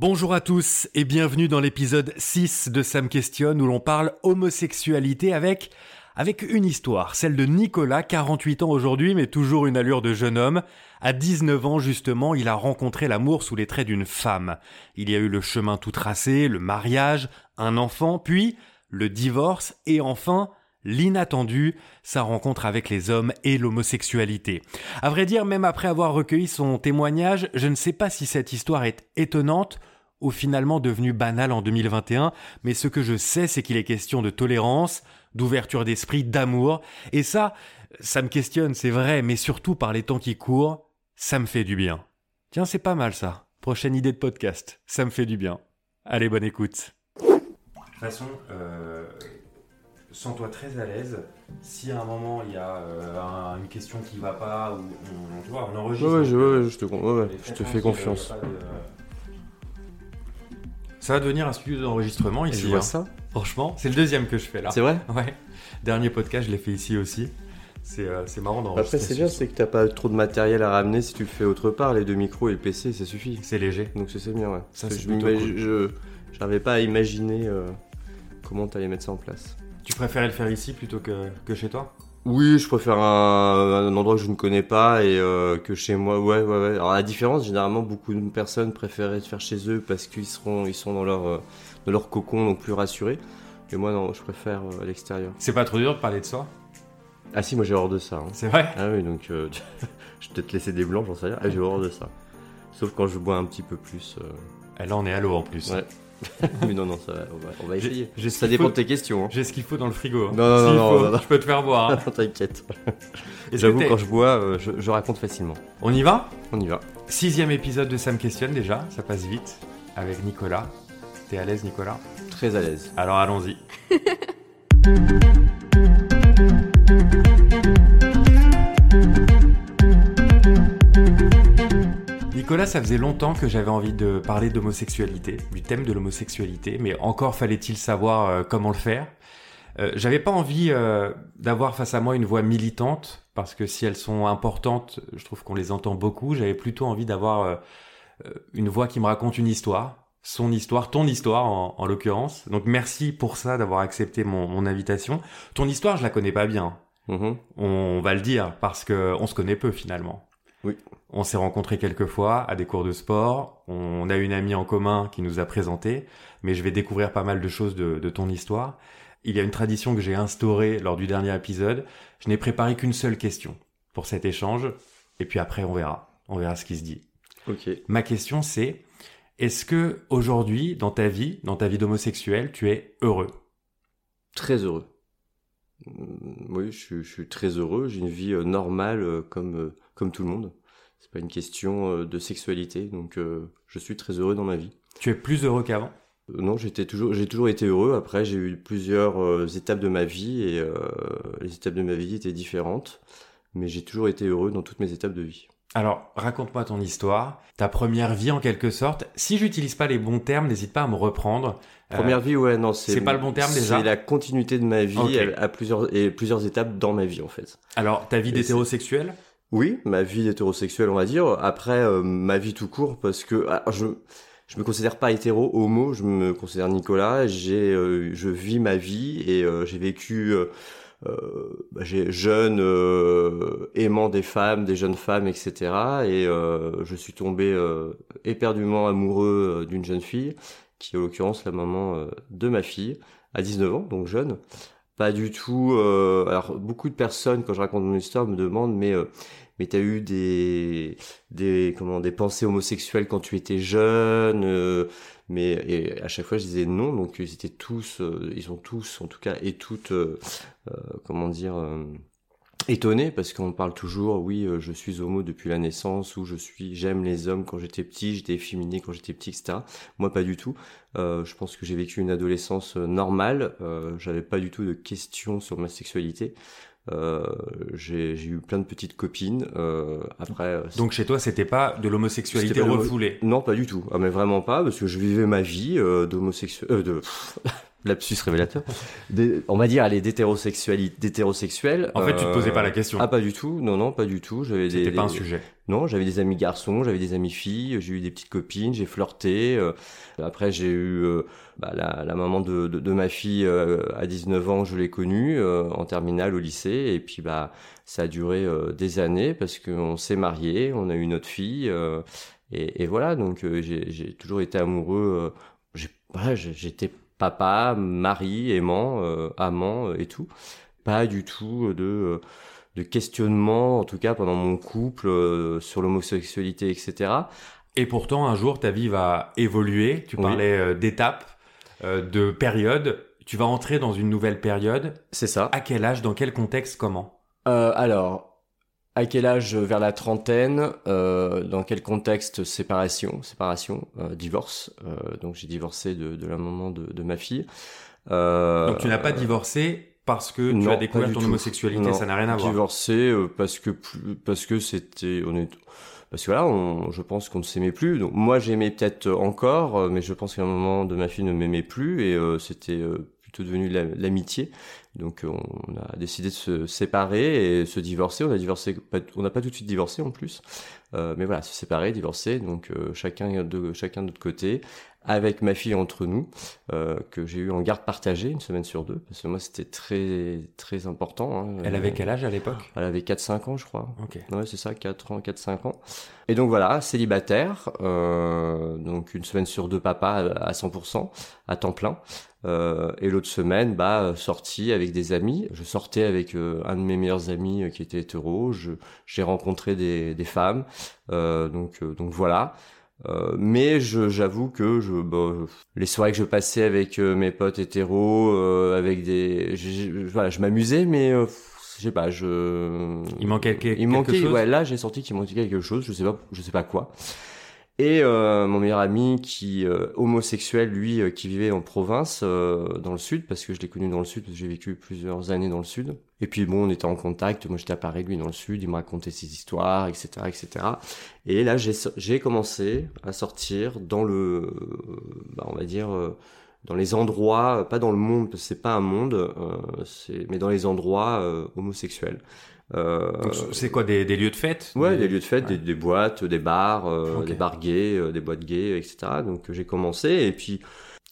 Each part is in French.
Bonjour à tous et bienvenue dans l'épisode 6 de Sam Questionne où l'on parle homosexualité avec avec une histoire, celle de Nicolas, 48 ans aujourd'hui mais toujours une allure de jeune homme. À 19 ans justement, il a rencontré l'amour sous les traits d'une femme. Il y a eu le chemin tout tracé, le mariage, un enfant, puis le divorce et enfin l'inattendu, sa rencontre avec les hommes et l'homosexualité. À vrai dire, même après avoir recueilli son témoignage, je ne sais pas si cette histoire est étonnante ou finalement devenue banale en 2021, mais ce que je sais, c'est qu'il est question de tolérance, d'ouverture d'esprit, d'amour, et ça, ça me questionne, c'est vrai, mais surtout par les temps qui courent, ça me fait du bien. Tiens, c'est pas mal ça. Prochaine idée de podcast, ça me fait du bien. Allez, bonne écoute. De toute façon, euh, sens-toi très à l'aise. Si à un moment il y a euh, une question qui va pas, ou on, tu vois, on enregistre. Ouais, ouais, je, ouais, je te, ouais, je te fais confiance. Ça va devenir un studio d'enregistrement ici. vois hein. ça Franchement, c'est le deuxième que je fais là. C'est vrai? Ouais. Dernier podcast, je l'ai fait ici aussi. C'est euh, c'est marrant d'enregistrer. Après, c'est bien, c'est que t'as pas trop de matériel à ramener si tu le fais autre part. Les deux micros et le PC, ça suffit. C'est léger. Donc, c'est bien, ouais. Ça, je J'arrivais pas à imaginer euh, comment t'allais mettre ça en place. Tu préférais le faire ici plutôt que, que chez toi? Oui, je préfère un, un endroit que je ne connais pas et euh, que chez moi. Ouais, ouais, ouais. Alors la différence, généralement, beaucoup de personnes préféraient faire chez eux parce qu'ils seront, ils sont dans leur, euh, dans leur cocon, donc plus rassurés. Et moi, non, je préfère euh, à l'extérieur. C'est pas trop dur de parler de soi? Ah si, moi j'ai horreur de ça. hein. C'est vrai? Ah oui, donc euh, je vais peut-être laisser des blancs, j'en sais rien. Ah, j'ai horreur de ça. Sauf quand je bois un petit peu plus. Et Là, on est à l'eau en plus. Ouais. Mais non, non, ça va, on va, on va J'ai- essayer. j'ai Ça dépend faut- de tes questions. hein. J'ai ce qu'il faut dans le frigo. hein. Non, non, non, faut, non, non. Je peux te faire boire. hein. T'inquiète. J'avoue, quand je bois, euh, je, je raconte facilement. On y va? On y va. Sixième épisode de Sam Questionne déjà, ça passe vite. Avec Nicolas. T'es à l'aise Nicolas? Très à l'aise. Alors allons-y. Nicolas, ça faisait longtemps que j'avais envie de parler d'homosexualité, du thème de l'homosexualité, mais encore fallait-il savoir euh, comment le faire. Euh, j'avais pas envie euh, d'avoir face à moi une voix militante, parce que si elles sont importantes, je trouve qu'on les entend beaucoup. J'avais plutôt envie d'avoir euh, une voix qui me raconte une histoire, son histoire, ton histoire en, en l'occurrence. Donc merci pour ça d'avoir accepté mon, mon invitation. Ton histoire, je la connais pas bien. Mhm. On va le dire parce que on se connaît peu finalement. Oui. On s'est rencontrés quelques fois à des cours de sport. On a une amie en commun qui nous a présenté, mais je vais découvrir pas mal de choses de, de ton histoire. Il y a une tradition que j'ai instaurée lors du dernier épisode. Je n'ai préparé qu'une seule question pour cet échange, et puis après on verra. On verra ce qui se dit. Ok. Ma question c'est est-ce que aujourd'hui, dans ta vie, dans ta vie d'homosexuel, tu es heureux? Très heureux. Mm, Oui, je, suis- je suis très heureux. J'ai une vie euh, normale euh, comme, euh, comme tout le monde. C'est pas une question de sexualité, donc je suis très heureux dans ma vie. Tu es plus heureux qu'avant? Non, j'étais toujours, j'ai toujours été heureux. Après, j'ai eu plusieurs euh, étapes de ma vie et euh, les étapes de ma vie étaient différentes, mais j'ai toujours été heureux dans toutes mes étapes de vie. Alors, raconte-moi ton histoire, ta première vie en quelque sorte. Si j'utilise pas les bons termes, n'hésite pas à me reprendre. Euh, Première vie, ouais, non, c'est c'est pas le bon terme, déjà C'est la continuité de ma vie à, à plusieurs et plusieurs étapes dans ma vie en fait. alors, ta vie d'hétérosexuel? Oui, ma vie hétérosexuelle, on va dire. Après, euh, ma vie tout court, parce que ah, je je me considère pas hétéro, homo. Je me considère Nicolas. J'ai, euh, je vis ma vie et euh, j'ai vécu. Euh, bah, j'ai jeune, euh, aimant des femmes, des jeunes femmes, etc. Et euh, je suis tombé éperdument amoureux d'une jeune fille, qui est en l'occurrence la maman de ma fille, à 19 ans, donc jeune. Pas du tout. euh, alors beaucoup de personnes, quand je raconte mon histoire, me demandent, mais euh, mais t'as eu des des comment des pensées homosexuelles quand tu étais jeune euh, mais et à chaque fois je disais non donc ils étaient tous euh, ils sont tous en tout cas et toutes euh, comment dire étonnés parce qu'on parle toujours oui je suis homo depuis la naissance ou je suis j'aime les hommes quand j'étais petit j'étais efféminé quand j'étais petit etc moi pas du tout. Je pense que j'ai vécu une adolescence normale. J'avais pas du tout de questions sur ma sexualité euh, j'ai eu plein de petites copines. Euh, après, euh, Donc chez toi, c'était pas de l'homosexualité refoulée. non, pas du tout. Ah, mais vraiment pas, parce que je vivais ma vie euh, d'homosexuel, euh, de lapsus révélateur, des, on va dire, allez, d'hétérosexuel. En fait, tu te posais pas la question. Ah, pas du tout. Non, non, pas du tout. J'avais des. C'était pas un des- sujet. Non, j'avais des amis garçons, j'avais des amis filles, j'ai eu des petites copines, j'ai flirté. euh, après, j'ai eu euh, bah, la, la maman de, de, de ma fille euh, à 19 ans, je l'ai connue euh, en terminale au lycée. Et puis, bah, ça a duré euh, des années parce qu'on s'est mariés, on a eu notre fille. euh, et, et voilà, donc euh, j'ai j'ai toujours été amoureux. euh, j'ai- voilà, j'ai- j'étais papa, mari, aimant, euh, amant euh, et tout. Pas du tout de... euh, de questionnement, en tout cas pendant mon couple, euh, sur l'homosexualité, etc. Et pourtant, un jour, ta vie va évoluer. Tu Oui. parlais euh, d'étapes, euh, de périodes. Tu vas entrer dans une nouvelle période. C'est ça. À quel âge, dans quel contexte, comment? Euh, alors, à quel âge Vers la trentaine. euh, dans quel contexte Séparation, séparation, euh, divorce. Euh, donc j'ai divorcé de, de la maman de, de ma fille. Euh, Donc tu n'as pas divorcé parce que tu non, as découvert ton tout. homosexualité, Non, ça n'a rien à voir. Divorcé euh, parce que plus- parce que c'était on est parce que là on, je pense qu'on ne s'aimait plus. Donc moi j'aimais peut-être encore, euh, mais je pense qu'à un moment de ma fille ne m'aimait plus et euh, c'était euh, plutôt devenu la- l'amitié. Donc euh, on a décidé de se séparer et se divorcer. On a divorcé, on n'a pas tout de suite divorcé en plus, Euh, mais voilà, se séparer, divorcer. Donc euh, chacun de chacun de notre côté, avec ma fille entre nous, euh, que j'ai eu en garde partagée une semaine sur deux, parce que moi c'était très très important. hein. Elle avait quel âge à l'époque? Elle avait 4-5 ans, je crois. Ok. Ouais, c'est ça, 4 ans, 4-5 ans. Et donc voilà, célibataire, euh, donc une semaine sur deux papa à à 100%, à temps plein. Euh, et l'autre semaine, bah, sortie avec des amis. Je sortais avec euh, un de mes meilleurs amis euh, qui était hétéro. Je- J'ai rencontré des, des femmes. Euh, donc, donc voilà. Euh, mais j'avoue que je, bah, les soirées que je passais avec euh, mes potes hétéros, euh, avec des, voilà, je m'amusais, mais euh, je sais pas, je, Il manquait quel- il quelque manquait, chose? ouais, là j'ai senti qu'il manquait quelque chose, je sais pas, je sais pas quoi. Et euh, mon meilleur ami qui euh, homosexuel, lui, euh, qui vivait en province, dans le sud, parce que je l'ai connu dans le sud, parce que j'ai vécu plusieurs années dans le sud. Et puis bon, on était en contact. Moi, j'étais à Paris, lui dans le sud. Il me racontait ses histoires, etc., etc. Et là, j'ai commencé à sortir dans le, bah, on va dire. dans les endroits, pas dans le monde, parce que c'est pas un monde, mais dans les endroits homosexuels. Euh, C'est quoi des, des lieux de fête? Ouais, des lieux de fête, des, des boîtes, des bars, euh, des bars gays, euh, des boîtes gays, etc. Donc j'ai commencé et puis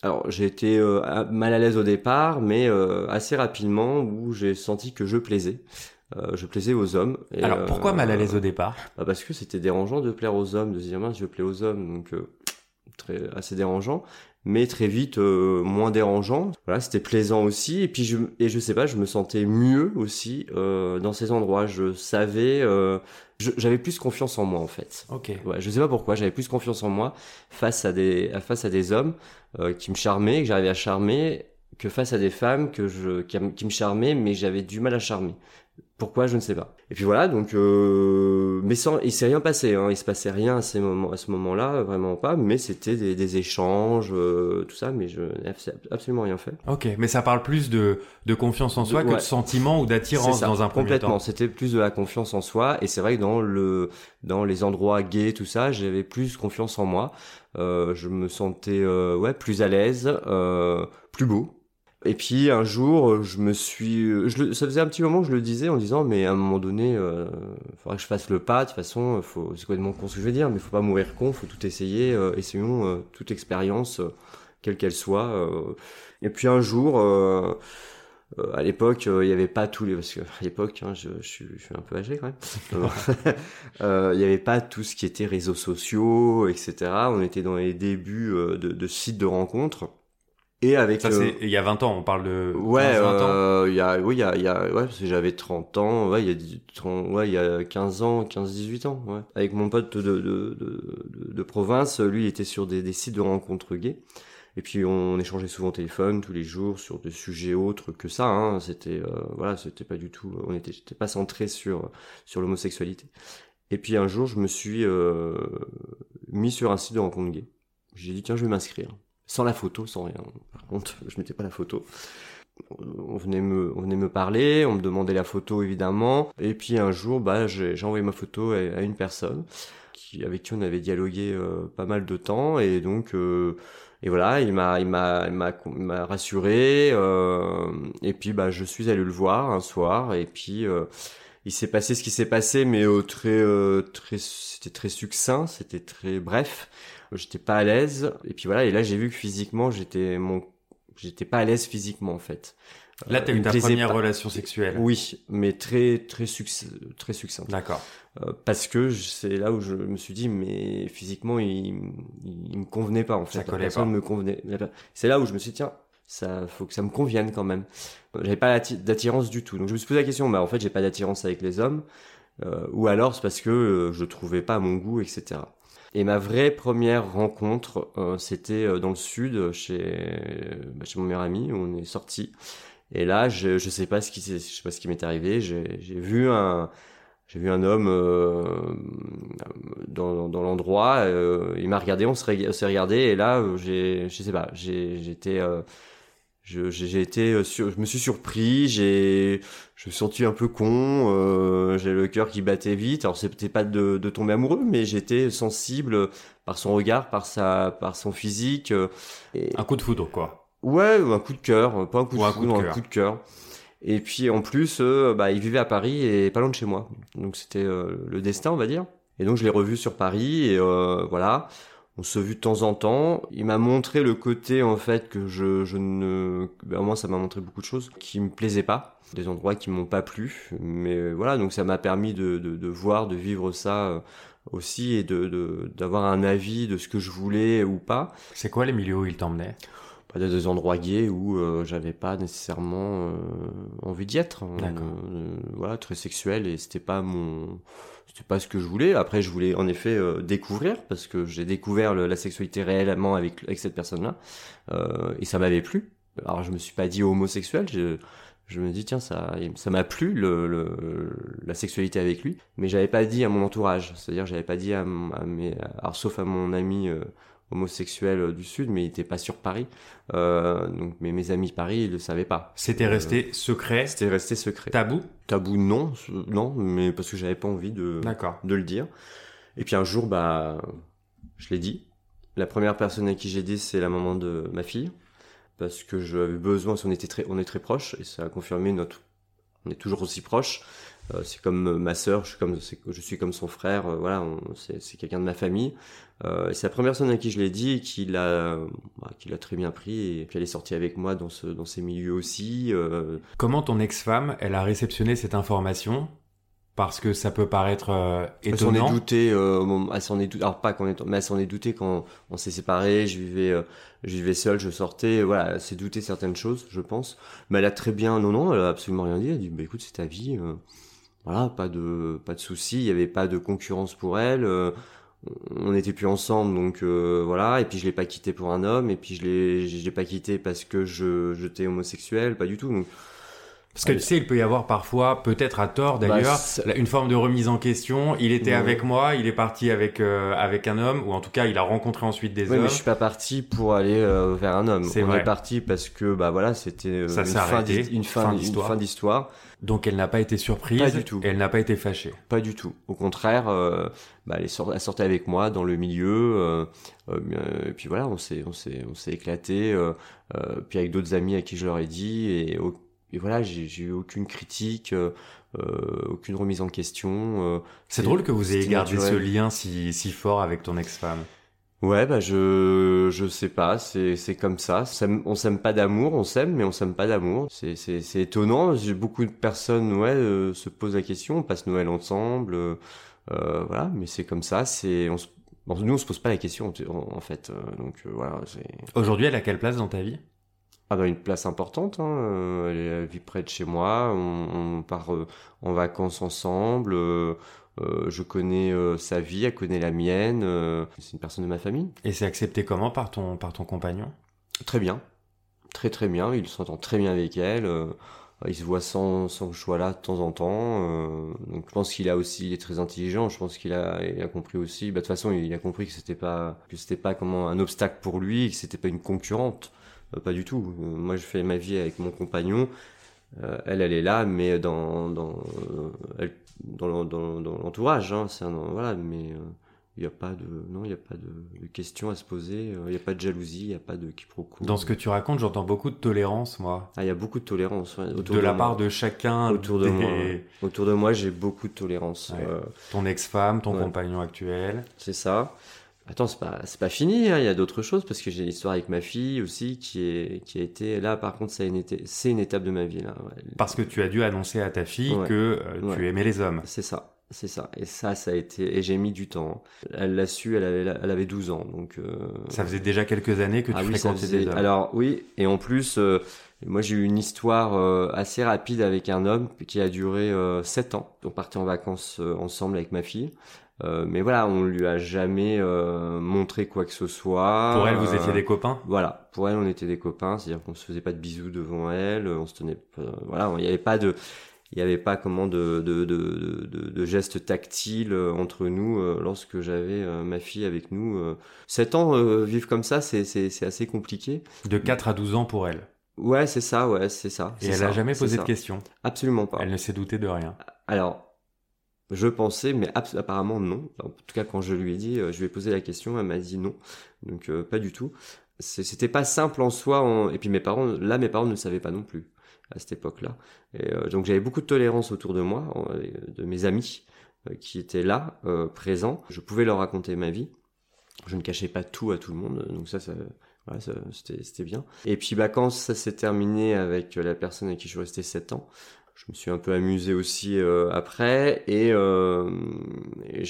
alors j'ai été euh, mal à l'aise au départ, mais euh, assez rapidement où j'ai senti que je plaisais. Euh, je plaisais aux hommes. Et, Alors pourquoi mal à l'aise au départ? bah, Parce que c'était dérangeant de plaire aux hommes, de se dire mince je plais aux hommes, donc euh, très assez dérangeant. Mais très vite euh, moins dérangeant. Voilà, c'était plaisant aussi. Et puis je et je sais pas, je me sentais mieux aussi euh, dans ces endroits. Je savais, euh, j'avais plus confiance en moi en fait. Ok. Ouais, je sais pas pourquoi, j'avais plus confiance en moi face à des à- face à des hommes euh, qui me charmaient, que j'arrivais à charmer, que face à des femmes que je qui, qui me charmaient, mais j'avais du mal à charmer. Pourquoi je ne sais pas. Et puis voilà, donc euh, mais sans, il s'est rien passé, hein, il se passait rien à ces moments, à ce moment-là, vraiment pas. Mais c'était des, des échanges, euh, tout ça, mais je n'ai absolument rien fait. Ok, mais ça parle plus de, de confiance en soi De- que ouais. de sentiment ou d'attirance dans un premier complètement. temps. C'était plus de la confiance en soi, et c'est vrai que dans le dans les endroits gays, tout ça, j'avais plus confiance en moi. Euh, je me sentais euh, ouais plus à l'aise, euh, plus beau. Et puis un jour, je me suis, je le, ça faisait un petit moment que je le disais en disant, mais à un moment donné, euh, faudra que je fasse le pas. De toute façon, faut, c'est complètement con ce que je veux dire, mais faut pas mourir con, faut tout essayer. euh, essayons euh, toute expérience, euh, quelle qu'elle soit. euh. Et puis un jour. euh, euh, à l'époque, euh, il n'y avait pas tous les parce que à l'époque, hein, je, je, suis, je suis un peu âgé quand même. Euh, Il n'y avait pas tout ce qui était réseaux sociaux, etc. On était dans les débuts euh, de, de sites de rencontres. Et avec Ça, euh, c'est il y a 20 ans, on parle de Ouais, 15, 20 ans. euh, il y a, oui, il y a, il y a, ouais, parce que j'avais 30 ans, ouais, il y a, 10 30 ouais, il y a 15 ans, 15, 18 ans, ouais. Avec mon pote de, de, de, de, de province, lui, il était sur des, des sites de rencontres gays. Et puis, on échangeait souvent au téléphone tous les jours sur des sujets autres que ça, hein. C'était, euh, voilà, c'était pas du tout, on était, j'étais pas centré sur, sur l'homosexualité. Et puis, un jour, je me suis, euh, mis sur un site de rencontres gays. J'ai dit, tiens, je vais m'inscrire. Sans la photo, sans rien. Par contre, je mettais pas la photo. On venait me, on venait me parler, on me demandait la photo évidemment. Et puis un jour, bah, j'ai envoyé ma photo à, une personne qui, avec qui on avait dialogué pas mal de temps et donc et voilà, il m'a, il m'a, il m'a, m'a rassuré. Euh, et puis, bah, je suis allé le voir un soir. Et puis, euh, il s'est passé ce qui s'est passé, mais au très, euh, très, c'était très succinct, c'était très bref. J'étais pas à l'aise. Et puis voilà. Et là, j'ai vu que physiquement, j'étais mon, j'étais pas à l'aise physiquement en fait. Là, tu as eu ta première relation sexuelle. Oui, mais très très succ... très succincte. D'accord. Euh, parce que c'est là où je me suis dit, mais physiquement, il, il, me convenait pas en fait. Ça collait pas. me convenait. C'est là où je me suis dit, tiens, ça faut que ça me convienne quand même. J'avais pas d'attirance du tout. Donc je me suis posé la question, bah en fait, j'ai pas d'attirance avec les hommes. Euh, ou alors c'est parce que euh, je trouvais pas mon goût, etc. Et ma vraie première rencontre, euh, c'était euh, dans le sud, chez, bah, chez mon meilleur ami, où on est sorti. Et là, je je sais pas ce qui je sais pas ce qui m'est arrivé. J'ai vu un j'ai vu un homme euh, dans, dans l'endroit. Euh, il m'a regardé, on s'est regardé, et là, euh, j'ai je sais pas, j'étais euh, j'ai été sur, je me suis surpris, j'ai je me suis senti un peu con, euh, j'ai le cœur qui battait vite. Alors c'était pas de, de tomber amoureux, mais j'étais sensible par son regard, par sa par son physique. Et... Un coup de foudre quoi. Ouais, un coup de cœur, pas un coup de foudre, un coup de cœur. Et puis en plus, euh, bah, il vivait à Paris et pas loin de chez moi. Donc c'était euh, le destin, on va dire. Et donc je l'ai revu sur Paris et euh, voilà. On se vu de temps en temps. Il m'a montré le côté en fait que je, je ne, ben, moi ça m'a montré beaucoup de choses qui me plaisaient pas, des endroits qui m'ont pas plu. Mais voilà, donc ça m'a permis de, de, de, voir, de vivre ça aussi et de d'avoir un avis de ce que je voulais ou pas. C'est quoi les milieux où il t'emmenait? Pas des endroits gays où euh, j'avais pas nécessairement euh, envie d'y être. Euh, voilà, très sexuel et c'était pas mon, c'était pas ce que je voulais. Après, je voulais en effet découvrir parce que j'ai découvert la sexualité réellement avec avec cette personne-là et ça m'avait plu. Alors je me suis pas dit homosexuel, je, je me dis tiens ça ça m'a plu le, le, la sexualité avec lui, mais j'avais pas dit à mon entourage, c'est-à-dire j'avais pas dit à, à mes, alors sauf à mon ami homosexuel euh, du Sud, mais il n'était pas sur Paris. Euh, donc, mais mes amis Paris, ils le savaient pas. C'était euh, resté secret? C'était resté secret. Tabou? Tabou, non, non, mais parce que j'avais pas envie de, de le dire. Et puis un jour, bah, je l'ai dit. La première personne à qui j'ai dit, c'est la maman de ma fille, parce que j'avais besoin. On était très, on est très proches, et ça a confirmé notre. On est toujours aussi proches. Euh, c'est comme ma sœur, je suis comme je suis comme son frère, euh, voilà, c'est quelqu'un de ma famille. Euh, c'est la première personne à qui je l'ai dit et qui l'a bah, qui l'a très bien pris et puis elle est sortie avec moi dans ce dans ces milieux aussi. Comment ton ex-femme, elle a réceptionné cette information? Parce que ça peut paraître euh, étonnant. Elle s'en est douté, euh, elle s'en est douté, alors pas qu'on est, mais elle s'en est douté quand on s'est séparés, je vivais, euh, je vivais seul, je sortais, voilà, elle s'est douté certaines choses, je pense. Mais elle a très bien, non, non, elle a absolument rien dit, elle a dit, bah écoute, c'est ta vie, euh, voilà, pas de, pas de soucis, il y avait pas de concurrence pour elle, euh, on n'était plus ensemble, donc voilà, et puis je l'ai pas quitté pour un homme, et puis je l'ai, l'ai pas quitté parce que je, j'étais homosexuel, pas du tout, donc parce que tu sais, il peut y avoir parfois, peut-être à tort bah, d'ailleurs, une forme de remise en question. Il était avec moi, il est parti avec euh, avec un homme, ou en tout cas, il a rencontré ensuite des hommes. mais je suis pas parti pour aller euh, vers un homme. C'est On est parti parce que bah voilà, c'était euh, une, fin une, fin, une fin d'histoire. Donc elle n'a pas été surprise. Pas du tout. elle n'a pas été fâchée. Pas du tout. Au contraire, bah, elle, elle, sortait avec moi dans le milieu. et puis voilà, on s'est on s'est on s'est éclaté. puis avec d'autres amis à qui je leur ai dit et au et voilà, j'ai eu aucune critique, euh, euh, aucune remise en question. Euh, c'est drôle que vous ayez gardé ce lien si, si fort avec ton ex-femme. Ouais, bah je je sais pas, c'est c'est comme ça. On s'aime pas d'amour, on s'aime, mais on s'aime pas d'amour. C'est c'est c'est étonnant. Beaucoup de personnes, ouais, euh, se posent la question. On passe Noël ensemble, euh, voilà, mais c'est comme ça. C'est on se... nous on se pose pas la question en, en fait. donc voilà. Aujourd'hui, elle a quelle place dans ta vie? Ah, dans une place importante. Hein. Euh, elle vit près de chez moi. On, on part euh, en vacances ensemble. Euh, euh je connais sa vie, elle connaît la mienne. c'est une personne de ma famille. Et c'est accepté comment par ton par ton compagnon? Très bien, très très bien. Il s'entend très bien avec elle. il se voit sans sans sois là de temps en temps. donc je pense qu'il a aussi, il est très intelligent. Je pense qu'il a, il a compris aussi. Bah, de toute façon, il a compris que c'était pas que c'était pas comment un obstacle pour lui, que c'était pas une concurrente. Euh, pas du tout. Euh, moi, je fais ma vie avec mon compagnon. Euh, elle, elle est là, mais dans dans dans, dans, l'entourage. Hein, voilà, mais Il n'y a pas de, non, il y a pas de, de questions à se poser. Il n'y a pas de jalousie, il n'y a pas de quiproquo. Dans ce que tu racontes, j'entends beaucoup de tolérance, moi. Ah, il y a beaucoup de tolérance ouais, autour De la moi. part de chacun. Autour de moi, ouais. Autour de moi, j'ai beaucoup de tolérance. Ouais. euh, Ton ex-femme, ton compagnon actuel. c'est ça. Attends, c'est pas, pas fini. hein, Il y a d'autres choses parce que j'ai l'histoire avec ma fille aussi qui est, qui a été là. Par contre, une c'est une étape de ma vie là. ouais. Parce que tu as dû annoncer à ta fille Ouais. que euh, tu aimais les hommes. C'est ça, c'est ça. Et ça, ça a été. Et j'ai mis du temps. Elle l'a su. Elle avait, elle avait 12 ans, donc. euh, Ça faisait déjà quelques années que tu ah oui, ça fréquentais faisait- des hommes. Alors oui, et en plus, euh, moi j'ai eu une histoire euh, assez rapide avec un homme qui a duré euh, 7 ans. On partait en vacances ensemble avec ma fille. Euh, mais voilà, on lui a jamais euh, montré quoi que ce soit. Pour elle, vous Euh, étiez des copains? Voilà, pour elle, on était des copains, c'est-à-dire qu'on se faisait pas de bisous devant elle, on se tenait, voilà, il n'y avait pas de, il y avait pas comment de de, de, de, de gestes tactiles euh, entre nous euh, lorsque j'avais euh, ma fille avec nous. Euh. 7 ans euh, vivre comme ça, c'est c'est c'est assez compliqué. De 4 à 12 ans pour elle. Ouais, c'est ça, ouais, c'est ça. Et elle ça, a jamais posé de questions? Absolument pas. Elle ne s'est doutée de rien. Alors, je pensais, mais apparemment non. En tout cas, quand je lui ai dit, euh, je lui ai posé la question, elle m'a dit non. Donc, euh, pas du tout. C'était pas simple en soi. Et puis mes parents, là, mes parents ne le savaient pas non plus à cette époque-là. Et euh, donc, j'avais beaucoup de tolérance autour de moi, euh, de mes amis qui étaient là, présents. Je pouvais leur raconter ma vie. Je ne cachais pas tout à tout le monde. Donc ça, ça c'était bien. Et puis, bah, quand ça s'est terminé avec la personne avec qui je suis resté 7 ans, je me suis un peu amusé aussi euh, après et, euh, et,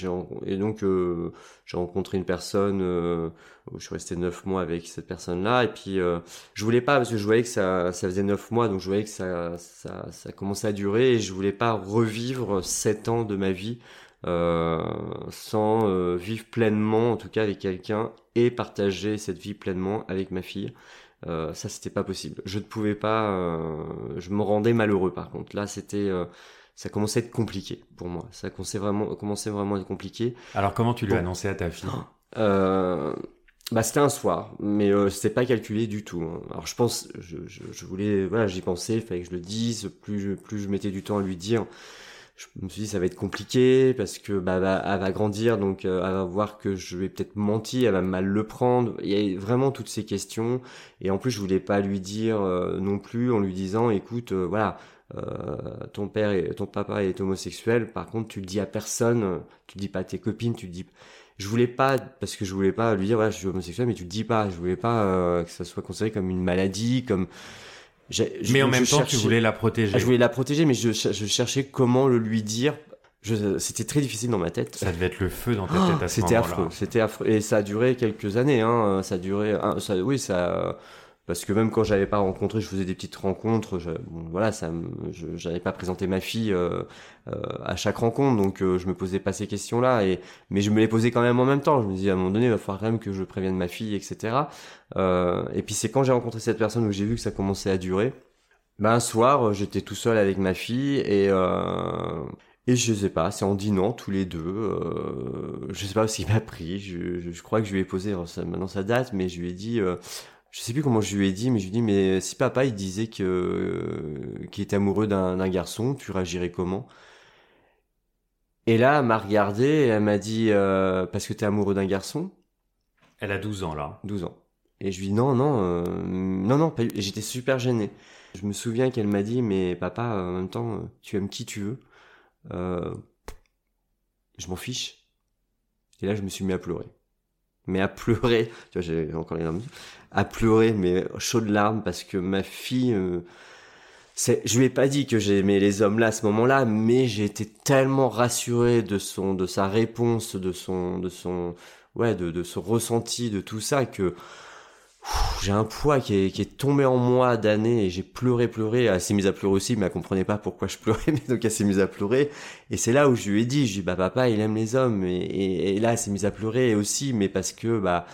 et donc euh, j'ai rencontré une personne euh, où je suis resté neuf mois avec cette personne là et puis euh, je voulais pas parce que je voyais que ça ça faisait neuf mois donc je voyais que ça ça ça commençait à durer et je voulais pas revivre sept ans de ma vie euh, sans euh, vivre pleinement en tout cas avec quelqu'un et partager cette vie pleinement avec ma fille euh, ça, c'était pas possible. Je ne pouvais pas. euh, je me rendais malheureux. Par contre, là, c'était. euh, ça commençait à être compliqué pour moi. Ça commençait vraiment, commençait vraiment à être compliqué. Alors comment tu lui as Bon. annoncé à ta fille? Euh, bah, c'était un soir, mais euh, c'était pas calculé du tout. hein. Alors, je pense, je, je, je voulais, voilà, j'y pensais, il fallait que je le dise. Plus plus je mettais du temps à lui dire, je me suis dit ça va être compliqué parce que bah, elle va- grandir, donc euh, elle va voir que je vais peut-être menti, elle va mal le prendre. Il y a vraiment toutes ces questions, et en plus je voulais pas lui dire euh, non plus en lui disant, écoute, euh, voilà. euh, ton père et ton papa est homosexuel par contre tu le dis à personne tu le dis pas à tes copines tu le dis je voulais pas parce que je voulais pas lui dire voilà je suis homosexuel mais tu le dis pas je voulais pas euh, que ça soit considéré comme une maladie comme Mais en même temps, tu voulais la protéger. ah, je voulais la protéger mais je, cher- je cherchais comment le lui dire c'était très difficile dans ma tête Ça devait être le feu dans ta Oh, tête à ce c'était moment-là. affreux, c'était affreux. Et ça a duré quelques années, hein. Ça a duré, un- ça, oui, ça, parce que même quand j'avais pas rencontré, je faisais des petites rencontres. Je, bon, voilà, ça, j'avais pas présenté ma fille euh, euh, à chaque rencontre, donc euh, je me posais pas ces questions-là. Et mais je me les posais quand même en même temps. Je me disais à un moment donné, il va falloir quand même que je prévienne ma fille, etc. Euh, et puis c'est quand j'ai rencontré cette personne où j'ai vu que ça commençait à durer. Ben un soir, j'étais tout seul avec ma fille et euh, et je sais pas, c'est en dînant tous les deux. Euh, je sais pas ce qu'il m'a pris. Je, je, je crois que je lui ai posé, maintenant ça date, mais je lui ai dit, euh, je sais plus comment je lui ai dit, mais je lui ai dit, mais si papa il disait que euh, qu'il était amoureux d'un garçon, tu réagirais comment? Et là, elle m'a regardé et elle m'a dit, euh, parce que t'es amoureux d'un garçon, Elle a 12 ans là. 12 ans. Et je lui dis non, non, euh, non, non, pas j'étais super gêné. Je me souviens qu'elle m'a dit, mais papa, en même temps, euh, tu aimes qui tu veux. Euh, je m'en fiche. Et là, je me suis mis à pleurer. Mais à pleurer, tu vois, j'ai encore les larmes, à pleurer, mais chaudes larmes, parce que ma fille, euh, je lui ai pas dit que j'aimais les hommes là à ce moment-là, mais j'ai été tellement rassuré de son, de sa réponse, de son, de son, ouais, de, de ce ressenti, de tout ça, que j'ai un poids qui est, qui est tombé en moi d'années et j'ai pleuré, pleuré. Elle s'est mise à pleurer aussi, mais elle comprenait pas pourquoi je pleurais, mais donc elle s'est mise à pleurer. Et c'est là où je lui ai dit, je lui ai dit, bah papa, il aime les hommes. Et, et, et là, elle s'est mise à pleurer aussi, mais parce que, bah,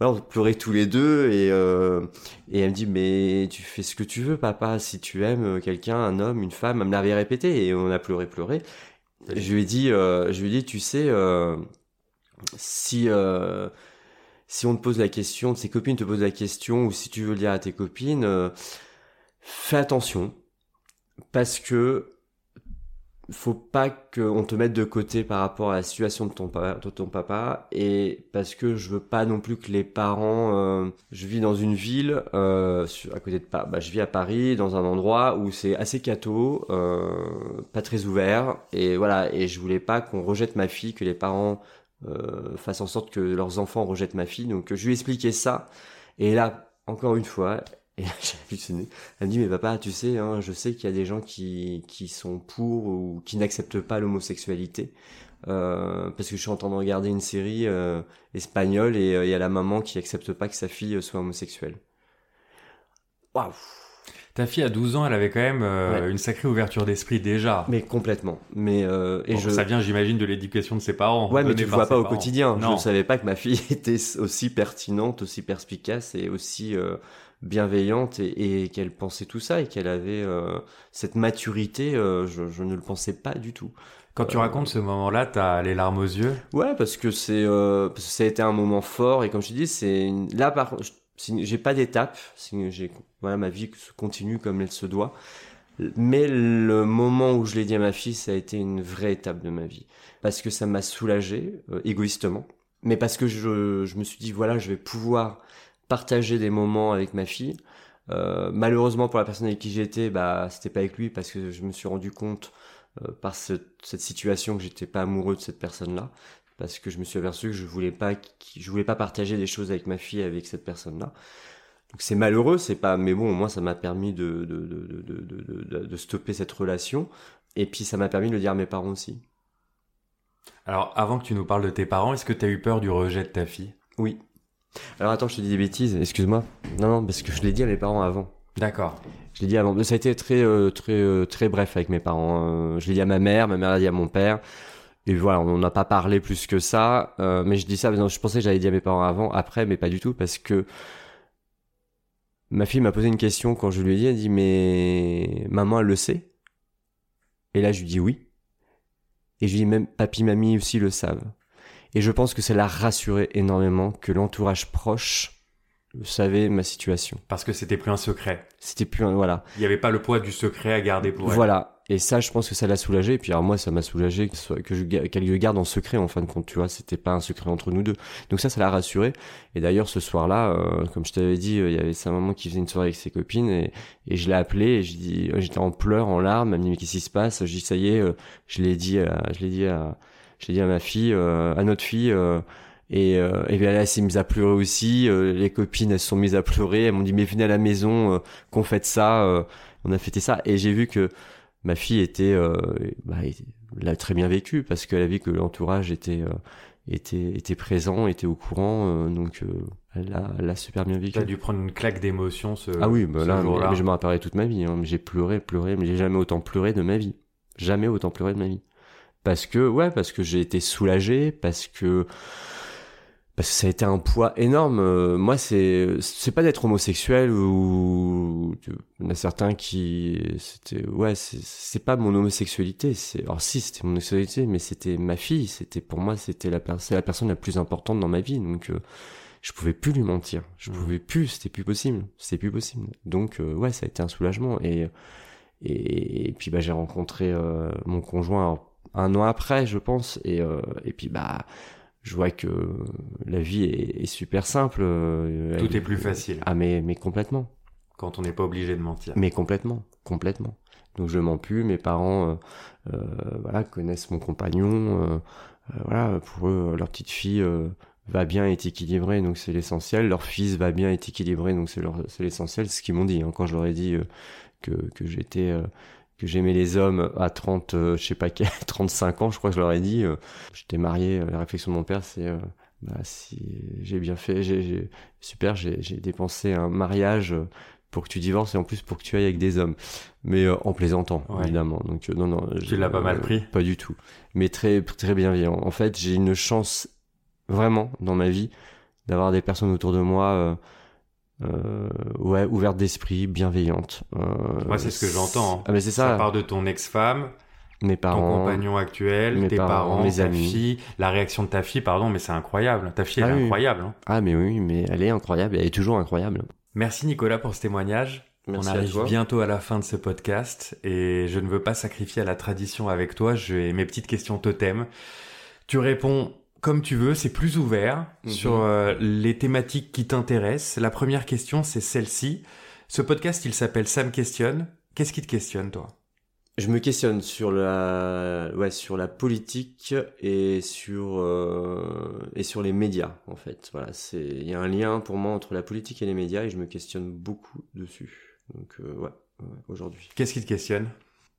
voilà, on pleurait tous les deux et, euh, et elle me dit, mais tu fais ce que tu veux, papa, si tu aimes quelqu'un, un homme, une femme. Elle me l'avait répété et on a pleuré, pleuré. Je lui ai dit, euh, je lui ai dit, tu sais, euh, si euh, si on te pose la question, tes copines te posent la question, ou si tu veux dire à tes copines, euh, fais attention, parce que faut pas qu'on te mette de côté par rapport à la situation de ton, papa, de ton papa et parce que je veux pas non plus que les parents euh, je vis dans une ville euh, à côté de bah, je vis à Paris dans un endroit où c'est assez catho pas très ouvert et voilà et je voulais pas qu'on rejette ma fille que les parents euh, fassent en sorte que leurs enfants rejettent ma fille donc je lui ai expliqué ça et là encore une fois et j'ai halluciné. Elle me dit, mais papa, tu sais, hein, je sais qu'il y a des gens qui, qui sont pour ou qui n'acceptent pas l'homosexualité. Euh, parce que je suis en train de regarder une série euh, espagnole et euh, il y a la maman qui accepte pas que sa fille soit homosexuelle. Waouh ta fille à 12 ans, elle avait quand même une sacrée ouverture d'esprit déjà. Mais complètement. Mais et je... ça vient, j'imagine, de l'éducation de ses parents. Ouais, mais tu le vois pas au quotidien. Je ne savais pas que ma fille était aussi pertinente, aussi perspicace et aussi bienveillante et, qu'elle pensait tout ça et qu'elle avait euh, cette maturité, euh, je, ne le pensais pas du tout. Quand tu euh, racontes ce moment-là, t'as les larmes aux yeux? Ouais, parce que c'est ça a été un moment fort et comme je te dis, c'est là par j'ai pas d'étape, j'ai voilà ma vie se continue comme elle se doit. Mais le moment où je l'ai dit à ma fille, ça a été une vraie étape de ma vie parce que ça m'a soulagé égoïstement, mais parce que je, je me suis dit voilà, je vais pouvoir partager des moments avec ma fille. Euh, malheureusement pour la personne avec qui j'étais, bah c'était pas avec lui parce que je me suis rendu compte euh, par cette situation que j'étais pas amoureux de cette personne-là parce que je me suis aperçu que je voulais pas je voulais pas partager des choses avec ma fille avec cette personne-là. Donc c'est malheureux, c'est pas mais bon, au moins ça m'a permis de de, de, de, de, stopper cette relation et puis ça m'a permis de le dire à mes parents aussi. Alors avant que tu nous parles de tes parents, est-ce que tu as eu peur du rejet de ta fille? Oui. Alors attends, je te dis des bêtises, excuse-moi. Non, non, parce que je l'ai dit à mes parents avant. D'accord. Je l'ai dit avant. Ça a été très, euh, très, euh, très bref avec mes parents. Euh, je l'ai dit à ma mère, ma mère l'a dit à mon père. Et voilà, on n'a pas parlé plus que ça. mais je dis ça, je pensais que j'avais dit à mes parents avant, après, mais pas du tout, parce que ma fille m'a posé une question quand je lui ai dit, elle dit, mais maman, elle le sait? Et là, je lui dis oui. Et je lui dis, même papy, mamie aussi le savent. Et je pense que ça l'a rassuré énormément que l'entourage proche savait ma situation. Parce que c'était plus un secret. C'était plus un, voilà. Il n'y avait pas le poids du secret à garder pour elle. Voilà. Et ça, je pense que ça l'a soulagé. Et puis, alors moi, ça m'a soulagé que, que je, qu'elle le garde en secret, en fin de compte, tu vois. C'était pas un secret entre nous deux. Donc ça, ça l'a rassuré. Et d'ailleurs, ce soir-là, euh, comme je t'avais dit, euh, il y avait sa maman qui faisait une soirée avec ses copines et, et je l'ai appelé et je dis, j'étais en pleurs, en larmes. Elle m'a dit, mais qu'est-ce qui se passe? Je dis, ça y est, euh, je l'ai dit je l'ai dit à, j'ai dit à ma fille, euh, à notre fille, euh, et, euh, et bien là, elle s'est mise à pleurer aussi. les copines, elles se sont mises à pleurer. Elles m'ont dit, mais venez à la maison, qu'on fête ça. on a fêté ça. Et j'ai vu que ma fille était, bah, l'a très bien vécu parce qu'elle a vu que l'entourage était, était, était présent, était au courant. donc, elle l'a, elle a super bien vécu. T'as dû prendre une claque d'émotion ce Ah oui, bah là, mais, je m'en rappellerai toute ma vie. Hein. J'ai pleuré, pleuré, mais j'ai jamais autant pleuré de ma vie. Jamais autant pleuré de ma vie parce que ouais parce que j'ai été soulagé parce que parce que ça a été un poids énorme euh, moi c'est c'est pas d'être homosexuel ou il y en a certains qui c'était ouais c'est pas mon homosexualité c'est alors si c'était mon homosexualité mais c'était ma fille c'était pour moi c'était la c'est la personne la plus importante dans ma vie donc euh, je pouvais plus lui mentir je mmh. pouvais plus c'était plus possible c'était plus possible donc euh, ouais ça a été un soulagement et et, puis bah j'ai rencontré mon conjoint un an après, je pense. Et, euh, et puis, bah, je vois que la vie est, super simple. Euh, Tout est plus facile. Ah, mais, mais complètement. Quand on n'est pas obligé de mentir. Mais complètement, complètement. Donc je mens plus. Mes parents, euh, voilà, connaissent mon compagnon. voilà, pour eux, leur petite fille va bien, est équilibrée, donc c'est l'essentiel. Leur fils va bien, est équilibré, donc c'est c'est l'essentiel. C'est ce qu'ils m'ont dit hein, quand je leur ai dit que que j'étais que j'aimais les hommes à 30, euh, je sais pas quel, 35 ans, je crois que je leur ai dit. Euh, j'étais marié, euh, la réflexion de mon père, c'est bah, si j'ai bien fait, j'ai super, j'ai dépensé un mariage pour que tu divorces et en plus pour que tu ailles avec des hommes. Mais en plaisantant, évidemment. Donc non, non. Tu l'as pas mal pris Pas du tout. Mais très, très bienveillant. En fait, j'ai une chance vraiment dans ma vie d'avoir des personnes autour de moi euh, ouais, ouverte d'esprit, bienveillante. Euh, Moi, c'est ce que j'entends. Hein. Ah, mais c'est ça. Ça part de ton ex-femme, mes parents, ton compagnon actuel, tes parents, mes ta amis. fille, la réaction de ta fille, pardon, mais c'est incroyable. Ta fille, elle ah est incroyable. Hein. Ah, mais oui, mais elle est incroyable, elle est toujours incroyable. Merci Nicolas pour ce témoignage. Merci On arrive bientôt à la fin de ce podcast et je ne veux pas sacrifier à la tradition avec toi. J'ai mes petites questions totem. Tu réponds comme tu veux, c'est plus ouvert Mhm. sur euh, les thématiques qui t'intéressent. La première question, c'est celle-ci. Ce podcast, il s'appelle Sam questionne. Qu'est-ce qui te questionne, toi? Je me questionne sur la, ouais, sur la politique et sur euh, et sur les médias en fait. Voilà, c'est il y a un lien pour moi entre la politique et les médias et je me questionne beaucoup dessus. Donc euh, ouais, ouais, aujourd'hui. Qu'est-ce qui te questionne?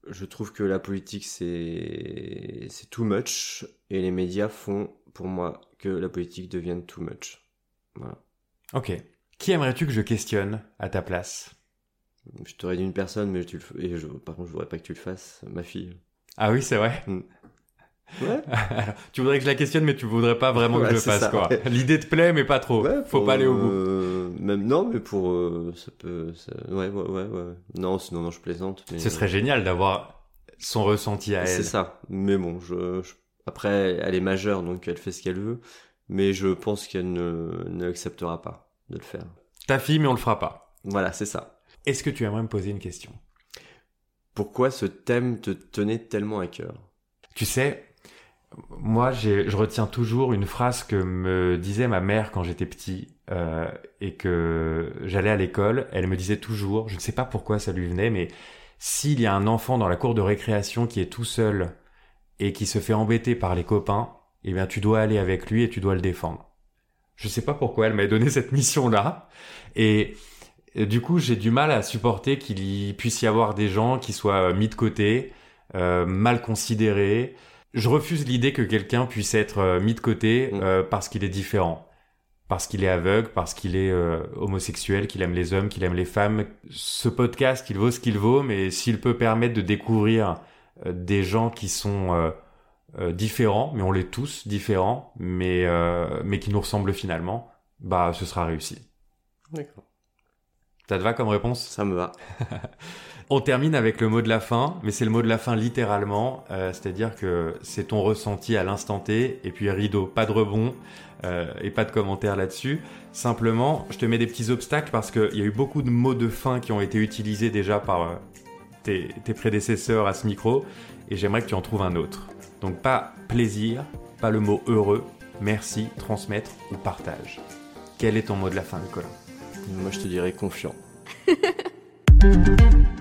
Je trouve que la politique c'est c'est too much et les médias font pour moi que la politique devienne too much. Voilà. Ok. Qui aimerais-tu que je questionne à ta place? Je t'aurais dit une personne, mais tu le, et je, par contre je voudrais pas que tu le fasses, ma fille. Ah oui, c'est vrai? Ouais. Alors, tu voudrais que je la questionne, mais tu voudrais pas vraiment que Ouais, je le fasse, ça, quoi. ouais. L'idée te plaît, mais pas trop. Ouais, Faut pas aller au bout. euh, même non, mais pour euh, ça peut. ça- ouais, ouais, ouais, ouais. Non, sinon non, je plaisante. Mais, Ce serait génial d'avoir son ressenti à elle. C'est ça. Mais bon, je, je- après, elle est majeure, donc elle fait ce qu'elle veut. Mais je pense qu'elle ne, ne acceptera pas de le faire. Ta fille, mais on le fera pas. Voilà, c'est ça. Est-ce que tu aimerais me poser une question? Pourquoi ce thème te tenait tellement à cœur? Tu sais, moi, j'ai- je retiens toujours une phrase que me disait ma mère quand j'étais petit euh, et que j'allais à l'école. Elle me disait toujours, je ne sais pas pourquoi ça lui venait, mais s'il y a un enfant dans la cour de récréation qui est tout seul et qui se fait embêter par les copains, eh bien, tu dois aller avec lui et tu dois le défendre. Je sais pas pourquoi elle m'a donné cette mission-là. Et, du coup, j'ai du mal à supporter qu'il puisse y avoir des gens qui soient mis de côté, euh, mal considérés. Je refuse l'idée que quelqu'un puisse être euh, mis de côté Mm. euh, parce qu'il est différent. Parce qu'il est aveugle, parce qu'il est euh, homosexuel, qu'il aime les hommes, qu'il aime les femmes. Ce podcast, il vaut ce qu'il vaut, mais s'il peut permettre de découvrir des gens qui sont euh, euh, différents, mais on l'est tous différents, mais, euh, mais qui nous ressemblent finalement, bah ce sera réussi. D'accord. Ça te va comme réponse? Ça me va. On termine avec le mot de la fin, mais c'est le mot de la fin littéralement, euh, c'est-à-dire que c'est ton ressenti à l'instant T, et puis rideau, pas de rebond, euh, et pas de commentaires là-dessus. Simplement, je te mets des petits obstacles parce qu'il y a eu beaucoup de mots de fin qui ont été utilisés déjà par euh, tes, tes prédécesseurs à ce micro, et j'aimerais que tu en trouves un autre. Donc pas plaisir, pas le mot heureux, merci, transmettre ou partage. Quel est ton mot de la fin, Nicolas? Moi, je te dirais confiant.